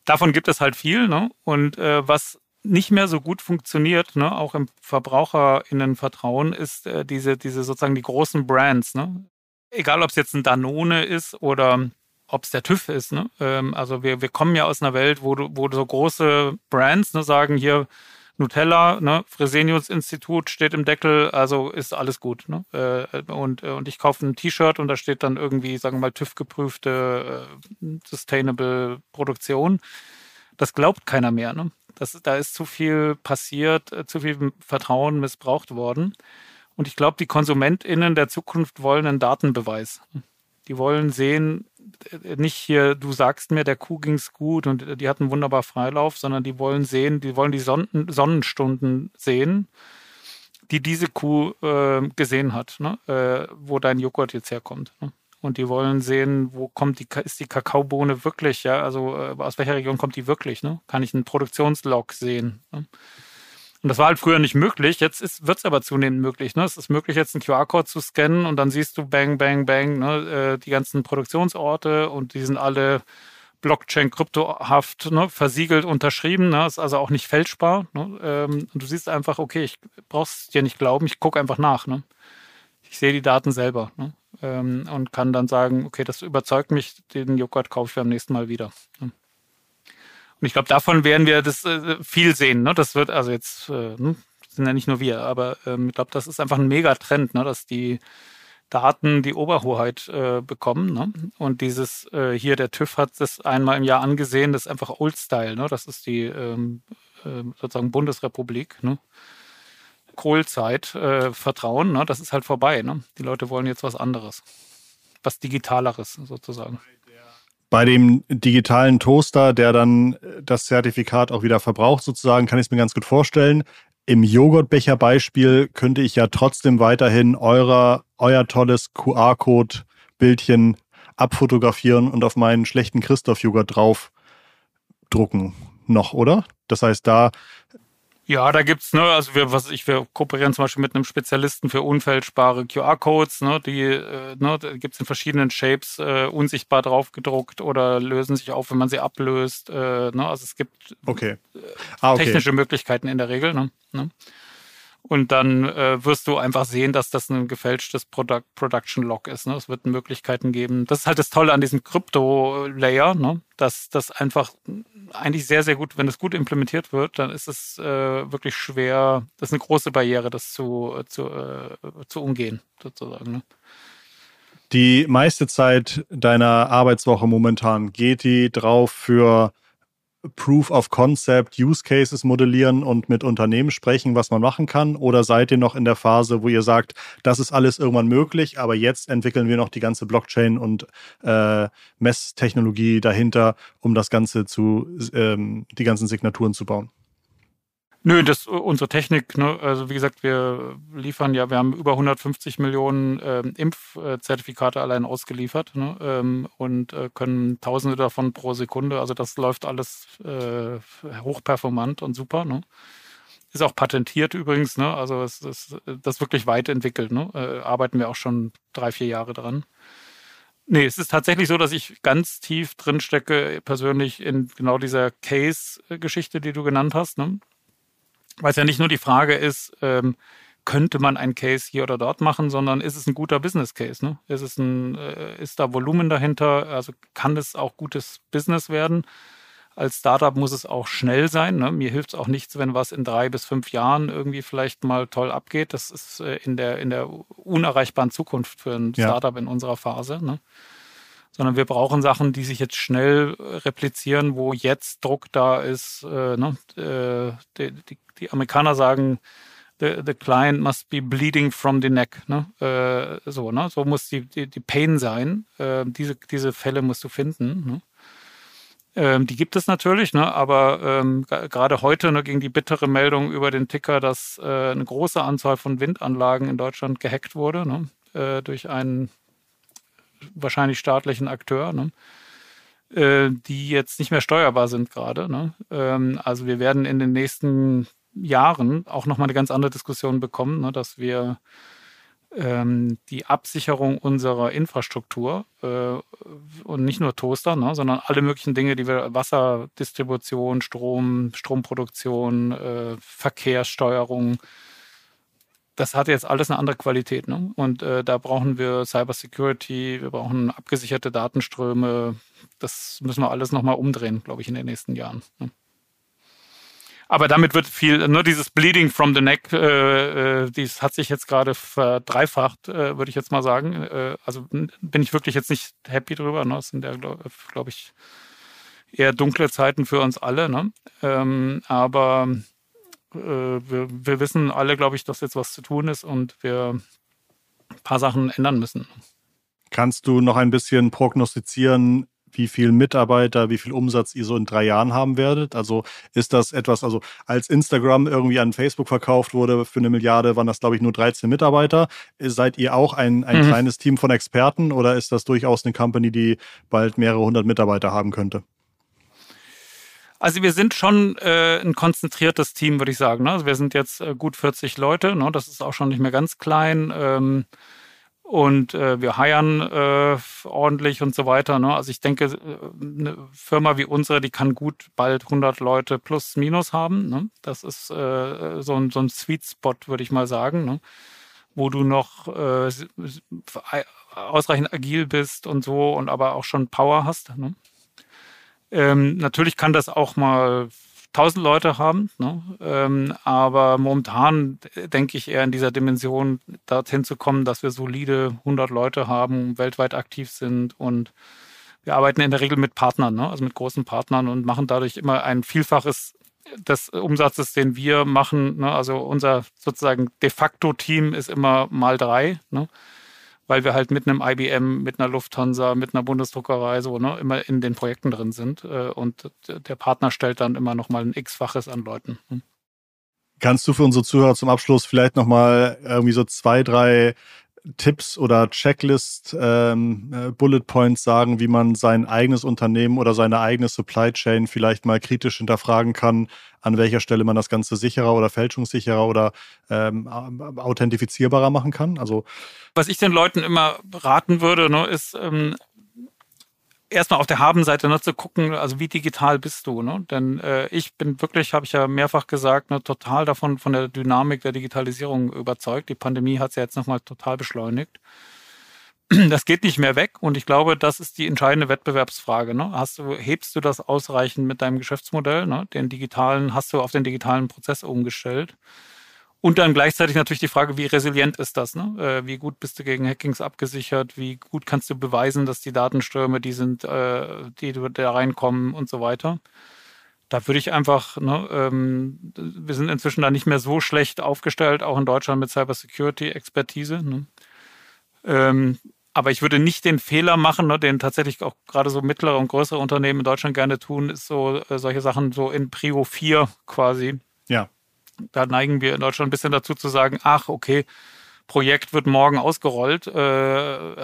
davon gibt es halt viel, ne, und äh, was nicht mehr so gut funktioniert, ne, auch im VerbraucherInnenvertrauen, ist äh, diese, diese sozusagen die großen Brands, ne? Egal, ob es jetzt ein Danone ist oder ob es der TÜV ist, ne? Ähm, also wir, wir kommen ja aus einer Welt, wo, wo so große Brands ne, sagen, hier Nutella, ne, Fresenius Institut steht im Deckel, also ist alles gut. Ne? Äh, und, äh, und ich kaufe ein T-Shirt und da steht dann irgendwie, sagen wir mal, TÜV-geprüfte äh, Sustainable Produktion. Das glaubt keiner mehr. Ne? Das, da ist zu viel passiert, äh, zu viel Vertrauen missbraucht worden. Und ich glaube, die KonsumentInnen der Zukunft wollen einen Datenbeweis. Die wollen sehen, äh, nicht hier, du sagst mir, der Kuh ging's gut und äh, die hatten wunderbar Freilauf, sondern die wollen sehen, die wollen die Sonnen Sonnenstunden sehen, die diese Kuh äh, gesehen hat, ne? äh, wo dein Joghurt jetzt herkommt. Ne? Und die wollen sehen, wo kommt die, ist die Kakaobohne wirklich, ja, also äh, aus welcher Region kommt die wirklich, ne? Kann ich einen Produktionslog sehen? Ne? Und das war halt früher nicht möglich. Jetzt wird es aber zunehmend möglich. Ne? Es ist möglich, jetzt einen QR-Code zu scannen und dann siehst du bang, bang, bang, ne? Äh, die ganzen Produktionsorte und die sind alle Blockchain kryptohaft ne? versiegelt, unterschrieben. Ne? Ist also auch nicht fälschbar. Ne? Ähm, und du siehst einfach, okay, ich brauch's dir nicht glauben, ich gucke einfach nach. Ne? Ich sehe die Daten selber. Ne? Ähm, und kann dann sagen, okay, das überzeugt mich, den Joghurt kaufe ich beim nächsten Mal wieder. Und ich glaube, davon werden wir das äh, viel sehen. Ne? Das wird also jetzt, äh, hm, sind ja nicht nur wir, aber ähm, ich glaube, das ist einfach ein Megatrend, ne? dass die Daten die Oberhoheit äh, bekommen. Ne? Und dieses äh, hier, der TÜV hat das einmal im Jahr angesehen, das ist einfach Old Style. Ne? Das ist die ähm, äh, sozusagen Bundesrepublik. Ne? Kohlzeit äh, vertrauen. Ne? Das ist halt vorbei. Ne? Die Leute wollen jetzt was anderes. Was Digitaleres sozusagen. Bei dem digitalen Toaster, der dann das Zertifikat auch wieder verbraucht, sozusagen, kann ich es mir ganz gut vorstellen. Im Joghurtbecher-Beispiel könnte ich ja trotzdem weiterhin eurer, euer tolles QR-Code-Bildchen abfotografieren und auf meinen schlechten Christoph-Joghurt draufdrucken. Noch, oder? Das heißt, da ja, da gibt's ne, also wir, was ich, wir kooperieren zum Beispiel mit einem Spezialisten für unfälschbare QR-Codes, ne, die, äh, ne, gibt's in verschiedenen Shapes äh, unsichtbar drauf gedruckt oder lösen sich auf, wenn man sie ablöst. Äh, ne, also es gibt okay. Äh, ah, okay. technische Möglichkeiten in der Regel. Ne, ne. Und dann äh, wirst du einfach sehen, dass das ein gefälschtes Product Production Log ist. Ne? Es wird Möglichkeiten geben. Das ist halt das Tolle an diesem Crypto-Layer, ne? dass das einfach eigentlich sehr, sehr gut, wenn es gut implementiert wird, dann ist es äh, wirklich schwer, das ist eine große Barriere, das zu, zu, äh, zu umgehen, sozusagen. Ne? Die meiste Zeit deiner Arbeitswoche momentan geht die drauf für Proof of Concept, Use Cases modellieren und mit Unternehmen sprechen, was man machen kann? Oder seid ihr noch in der Phase, wo ihr sagt, das ist alles irgendwann möglich, aber jetzt entwickeln wir noch die ganze Blockchain und äh, Messtechnologie dahinter, um das Ganze zu, ähm, die ganzen Signaturen zu bauen? Nö, das unsere Technik, ne, also wie gesagt, wir liefern ja, wir haben über 150 Millionen ähm, Impfzertifikate allein ausgeliefert ne, ähm, und äh, können Tausende davon pro Sekunde. Also das läuft alles äh, hochperformant und super. Ne. Ist auch patentiert übrigens, ne? Also es ist das wirklich weit entwickelt, ne? Äh, arbeiten wir auch schon drei, vier Jahre dran. Nee, es ist tatsächlich so, dass ich ganz tief drin stecke, persönlich in genau dieser Case-Geschichte, die du genannt hast. Ne? Weil es ja nicht nur die Frage ist, ähm, könnte man ein Case hier oder dort machen, sondern ist es ein guter Business Case? Ne? Ist, es ein, äh, ist da Volumen dahinter? Also kann es auch gutes Business werden? Als Startup muss es auch schnell sein. Ne? Mir hilft es auch nichts, wenn was in drei bis fünf Jahren irgendwie vielleicht mal toll abgeht. Das ist äh, in, der, in der unerreichbaren Zukunft für ein Startup ja. in unserer Phase. Ne? Sondern wir brauchen Sachen, die sich jetzt schnell replizieren, wo jetzt Druck da ist. Äh, ne? äh, die, die, die, Amerikaner sagen, the, the client must be bleeding from the neck. Ne? Äh, so, ne? so muss die, die, die Pain sein. Äh, diese, diese Fälle musst du finden. Ne? Ähm, die gibt es natürlich, ne? aber ähm, gerade heute ne, ging die bittere Meldung über den Ticker, dass äh, eine große Anzahl von Windanlagen in Deutschland gehackt wurde ne? äh, durch einen wahrscheinlich staatlichen Akteur, ne? äh, die jetzt nicht mehr steuerbar sind gerade. Ne? Ähm, also wir werden in den nächsten Jahren auch nochmal eine ganz andere Diskussion bekommen, ne? dass wir ähm, die Absicherung unserer Infrastruktur äh, und nicht nur Toaster, ne, sondern alle möglichen Dinge, die wir Wasserdistribution, Strom, Stromproduktion, äh, Verkehrssteuerung, das hat jetzt alles eine andere Qualität. Ne? Und äh, da brauchen wir Cybersecurity, wir brauchen abgesicherte Datenströme. Das müssen wir alles nochmal umdrehen, glaube ich, in den nächsten Jahren. Ne? Aber damit wird viel, nur dieses Bleeding from the Neck, äh, äh, hat sich jetzt gerade verdreifacht, äh, würde ich jetzt mal sagen. Äh, also bin ich wirklich jetzt nicht happy drüber. Ne? Das sind ja, glaube glaub ich, eher dunkle Zeiten für uns alle. Ne? Ähm, aber wir, wir wissen alle, glaube ich, dass jetzt was zu tun ist und wir ein paar Sachen ändern müssen. Kannst du noch ein bisschen prognostizieren, wie viel Mitarbeiter, wie viel Umsatz ihr so in drei Jahren haben werdet? Also ist das etwas, also als Instagram irgendwie an Facebook verkauft wurde für eine Milliarde, waren das, glaube ich, nur 13 Mitarbeiter. Seid ihr auch ein, ein mhm. kleines Team von Experten oder ist das durchaus eine Company, die bald mehrere hundert Mitarbeiter haben könnte? Also wir sind schon äh, ein konzentriertes Team, würde ich sagen. Ne? Also wir sind jetzt äh, gut 40 Leute, ne? das ist auch schon nicht mehr ganz klein. Ähm, und äh, wir heiern äh, ordentlich und so weiter. Ne? Also ich denke, äh, eine Firma wie unsere, die kann gut bald 100 Leute plus minus haben. Ne? Das ist äh, so, ein, so ein Sweet Spot, würde ich mal sagen, ne? wo du noch ausreichend agil bist und so und aber auch schon Power hast. Ähm, natürlich kann das auch mal tausend Leute haben, ne? ähm, aber momentan denke ich eher in dieser Dimension dorthin zu kommen, dass wir solide 100 Leute haben, weltweit aktiv sind und wir arbeiten in der Regel mit Partnern, ne? also mit großen Partnern und machen dadurch immer ein Vielfaches des Umsatzes, den wir machen. Ne? Also unser sozusagen de facto Team ist immer mal drei. Ne? Weil wir halt mit einem IBM, mit einer Lufthansa, mit einer Bundesdruckerei so ne, immer in den Projekten drin sind. Äh, und der Partner stellt dann immer noch mal ein X-faches an Leuten. Hm. Kannst du für unsere Zuhörer zum Abschluss vielleicht noch mal irgendwie so zwei, drei Tipps oder Checklist, ähm, äh, Bullet Points sagen, wie man sein eigenes Unternehmen oder seine eigene Supply Chain vielleicht mal kritisch hinterfragen kann, an welcher Stelle man das Ganze sicherer oder fälschungssicherer oder ähm, authentifizierbarer machen kann? Also was ich den Leuten immer raten würde, ne, ist ähm, erstmal auf der Habenseite ne, zu gucken, also wie digital bist du, ne? Denn äh, ich bin wirklich, habe ich ja mehrfach gesagt, ne, total davon von der Dynamik der Digitalisierung überzeugt. Die Pandemie hat es ja jetzt nochmal total beschleunigt. Das geht nicht mehr weg und ich glaube, das ist die entscheidende Wettbewerbsfrage. Ne? Hast du, hebst du das ausreichend mit deinem Geschäftsmodell? Ne? Den digitalen, hast du auf den digitalen Prozess umgestellt? Und dann gleichzeitig natürlich die Frage, wie resilient ist das? Ne? Äh, wie gut bist du gegen Hackings abgesichert? Wie gut kannst du beweisen, dass die Datenströme, die sind, äh, die da reinkommen und so weiter? Da würde ich einfach, ne, ähm, wir sind inzwischen da nicht mehr so schlecht aufgestellt, auch in Deutschland mit Cybersecurity-Expertise. Ne? Ähm, aber ich würde nicht den Fehler machen, ne, den tatsächlich auch gerade so mittlere und größere Unternehmen in Deutschland gerne tun, ist so äh, solche Sachen so in Prio 4 quasi. Ja da neigen wir in Deutschland ein bisschen dazu zu sagen, ach, okay, Projekt wird morgen ausgerollt, äh,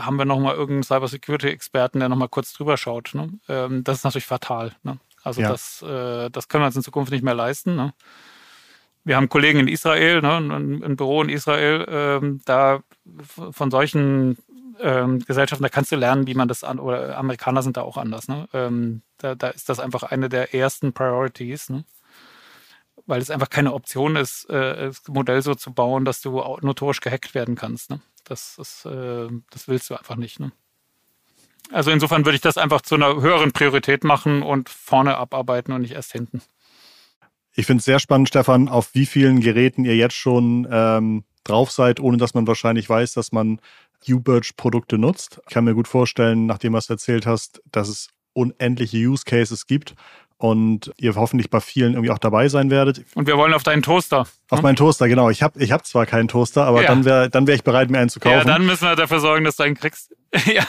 haben wir nochmal irgendeinen Cybersecurity-Experten, der nochmal kurz drüber schaut. Ne? Ähm, das ist natürlich fatal. Ne? Also ja. das, äh, das können wir uns in Zukunft nicht mehr leisten. Ne? Wir haben Kollegen in Israel, ne, ein, ein Büro in Israel, ähm, da von solchen ähm, Gesellschaften, da kannst du lernen, wie man das an, oder Amerikaner sind da auch anders. Ne? Ähm, da, da ist das einfach eine der ersten Priorities. Weil es einfach keine Option ist, äh, das Modell so zu bauen, dass du notorisch gehackt werden kannst. Ne? Das, ist, äh, das willst du einfach nicht. Ne? Also insofern würde ich das einfach zu einer höheren Priorität machen und vorne abarbeiten und nicht erst hinten. Ich finde es sehr spannend, Stefan, auf wie vielen Geräten ihr jetzt schon ähm, drauf seid, ohne dass man wahrscheinlich weiß, dass man U-Birch-Produkte nutzt. Ich kann mir gut vorstellen, nachdem was du erzählt hast, dass es unendliche Use Cases gibt und ihr hoffentlich bei vielen irgendwie auch dabei sein werdet. Und wir wollen auf deinen Toaster. Auf meinen Toaster, genau. Ich habe ich hab zwar keinen Toaster, aber ja. dann wäre dann wär ich bereit, mir einen zu kaufen. Ja, dann müssen wir dafür sorgen, dass du einen kriegst. ja.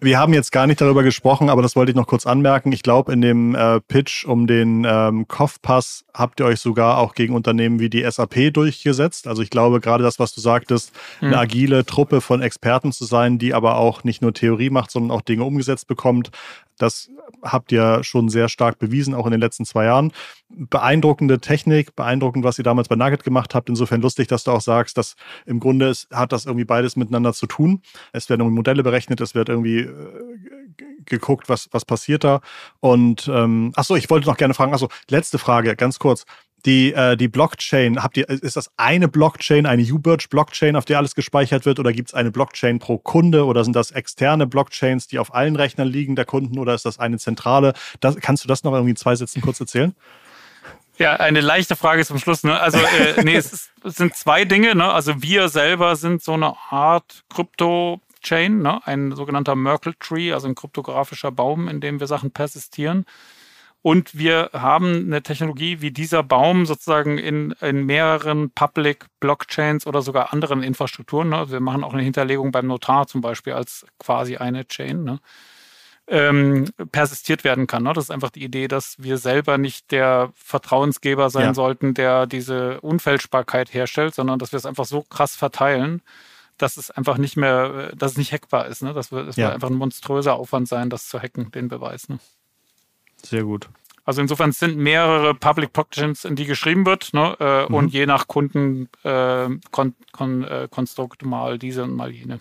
Wir haben jetzt gar nicht darüber gesprochen, aber das wollte ich noch kurz anmerken. Ich glaube, in dem äh, Pitch um den ähm, Kopfpass habt ihr euch sogar auch gegen Unternehmen wie die SAP durchgesetzt. Also ich glaube, gerade das, was du sagtest, hm. eine agile Truppe von Experten zu sein, die aber auch nicht nur Theorie macht, sondern auch Dinge umgesetzt bekommt, das habt ihr schon sehr stark bewiesen, auch in den letzten zwei Jahren. Beeindruckende Technik, beeindruckend, was ihr damals bei Nugget gemacht habt. Insofern lustig, dass du auch sagst, dass im Grunde ist, hat das irgendwie beides miteinander zu tun. Es werden Modelle berechnet, es wird irgendwie äh, geguckt, was, was passiert da. Und ähm, ach so, ich wollte noch gerne fragen, also letzte Frage, ganz kurz die, äh, die Blockchain, habt ihr, ist das eine Blockchain, eine U-Birch-Blockchain, auf der alles gespeichert wird, oder gibt es eine Blockchain pro Kunde oder sind das externe Blockchains, die auf allen Rechnern liegen der Kunden oder ist das eine zentrale? Das, kannst du das noch irgendwie in zwei Sätzen kurz erzählen? Ja, eine leichte Frage zum Schluss. Ne? Also, äh, nee, es, ist, es, sind zwei Dinge. Ne? Also, wir selber sind so eine Art Krypto-Chain, ne? ein sogenannter Merkle Tree, also ein kryptografischer Baum, in dem wir Sachen persistieren. Und wir haben eine Technologie wie dieser Baum sozusagen in, in mehreren Public Blockchains oder sogar anderen Infrastrukturen. Ne? Wir machen auch eine Hinterlegung beim Notar zum Beispiel als quasi eine Chain. Ne? Ähm, persistiert werden kann. Ne? Das ist einfach die Idee, dass wir selber nicht der Vertrauensgeber sein ja. sollten, der diese Unfälschbarkeit herstellt, sondern dass wir es einfach so krass verteilen, dass es einfach nicht mehr, dass es nicht hackbar ist. Ne? Das wird, ja. einfach ein monströser Aufwand sein, das zu hacken, den Beweis. Ne? Sehr gut. Also insofern sind mehrere Public Blockchains, in die geschrieben wird, ne? Äh, mhm. und je nach Kunden äh, kon, kon, äh, mal diese und mal jene.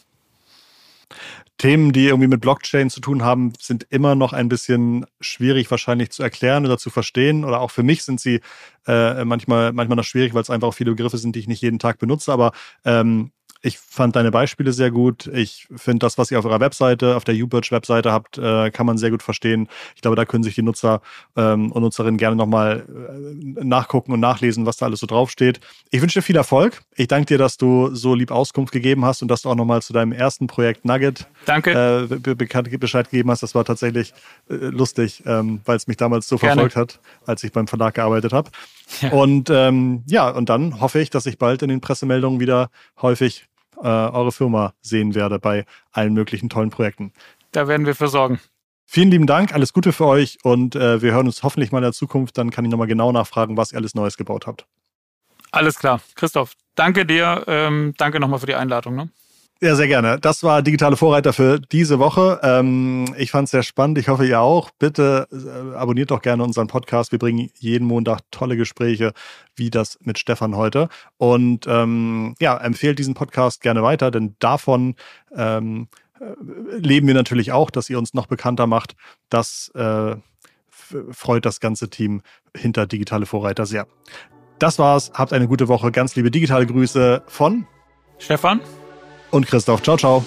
Themen, die irgendwie mit Blockchain zu tun haben, sind immer noch ein bisschen schwierig wahrscheinlich zu erklären oder zu verstehen. Oder auch für mich sind sie äh, manchmal, manchmal noch schwierig, weil es einfach auch viele Begriffe sind, die ich nicht jeden Tag benutze. Aber ähm, ich fand deine Beispiele sehr gut. Ich finde das, was ihr auf eurer Webseite, auf der UBirch-Webseite habt, äh, kann man sehr gut verstehen. Ich glaube, da können sich die Nutzer ähm, und Nutzerinnen gerne nochmal äh, nachgucken und nachlesen, was da alles so draufsteht. Ich wünsche dir viel Erfolg. Ich danke dir, dass du so lieb Auskunft gegeben hast und dass du auch nochmal zu deinem ersten Projekt Nugget. Äh, Bescheid gegeben hast. Das war tatsächlich äh, lustig, ähm, weil es mich damals so gerne. verfolgt hat, als ich beim Verlag gearbeitet habe. Ja. Und ähm, ja, und dann hoffe ich, dass ich bald in den Pressemeldungen wieder häufig äh, eure Firma sehen werde bei allen möglichen tollen Projekten. Da werden wir für sorgen. Vielen lieben Dank, alles Gute für euch und äh, wir hören uns hoffentlich mal in der Zukunft. Dann kann ich nochmal genau nachfragen, was ihr alles Neues gebaut habt. Alles klar. Christoph, danke dir. Ähm, danke nochmal für die Einladung. Ne? Ja, sehr gerne. Das war digitale Vorreiter für diese Woche. Ähm, ich fand es sehr spannend. Ich hoffe, ihr auch. Bitte äh, abonniert doch gerne unseren Podcast. Wir bringen jeden Montag tolle Gespräche, wie das mit Stefan heute. Und ähm, ja, empfehlt diesen Podcast gerne weiter, denn davon ähm, äh, leben wir natürlich auch, dass ihr uns noch bekannter macht. Das äh, freut das ganze Team hinter Digitale Vorreiter sehr. Das war's. Habt eine gute Woche. Ganz liebe digitale Grüße von Stefan und Christoph. Ciao, ciao.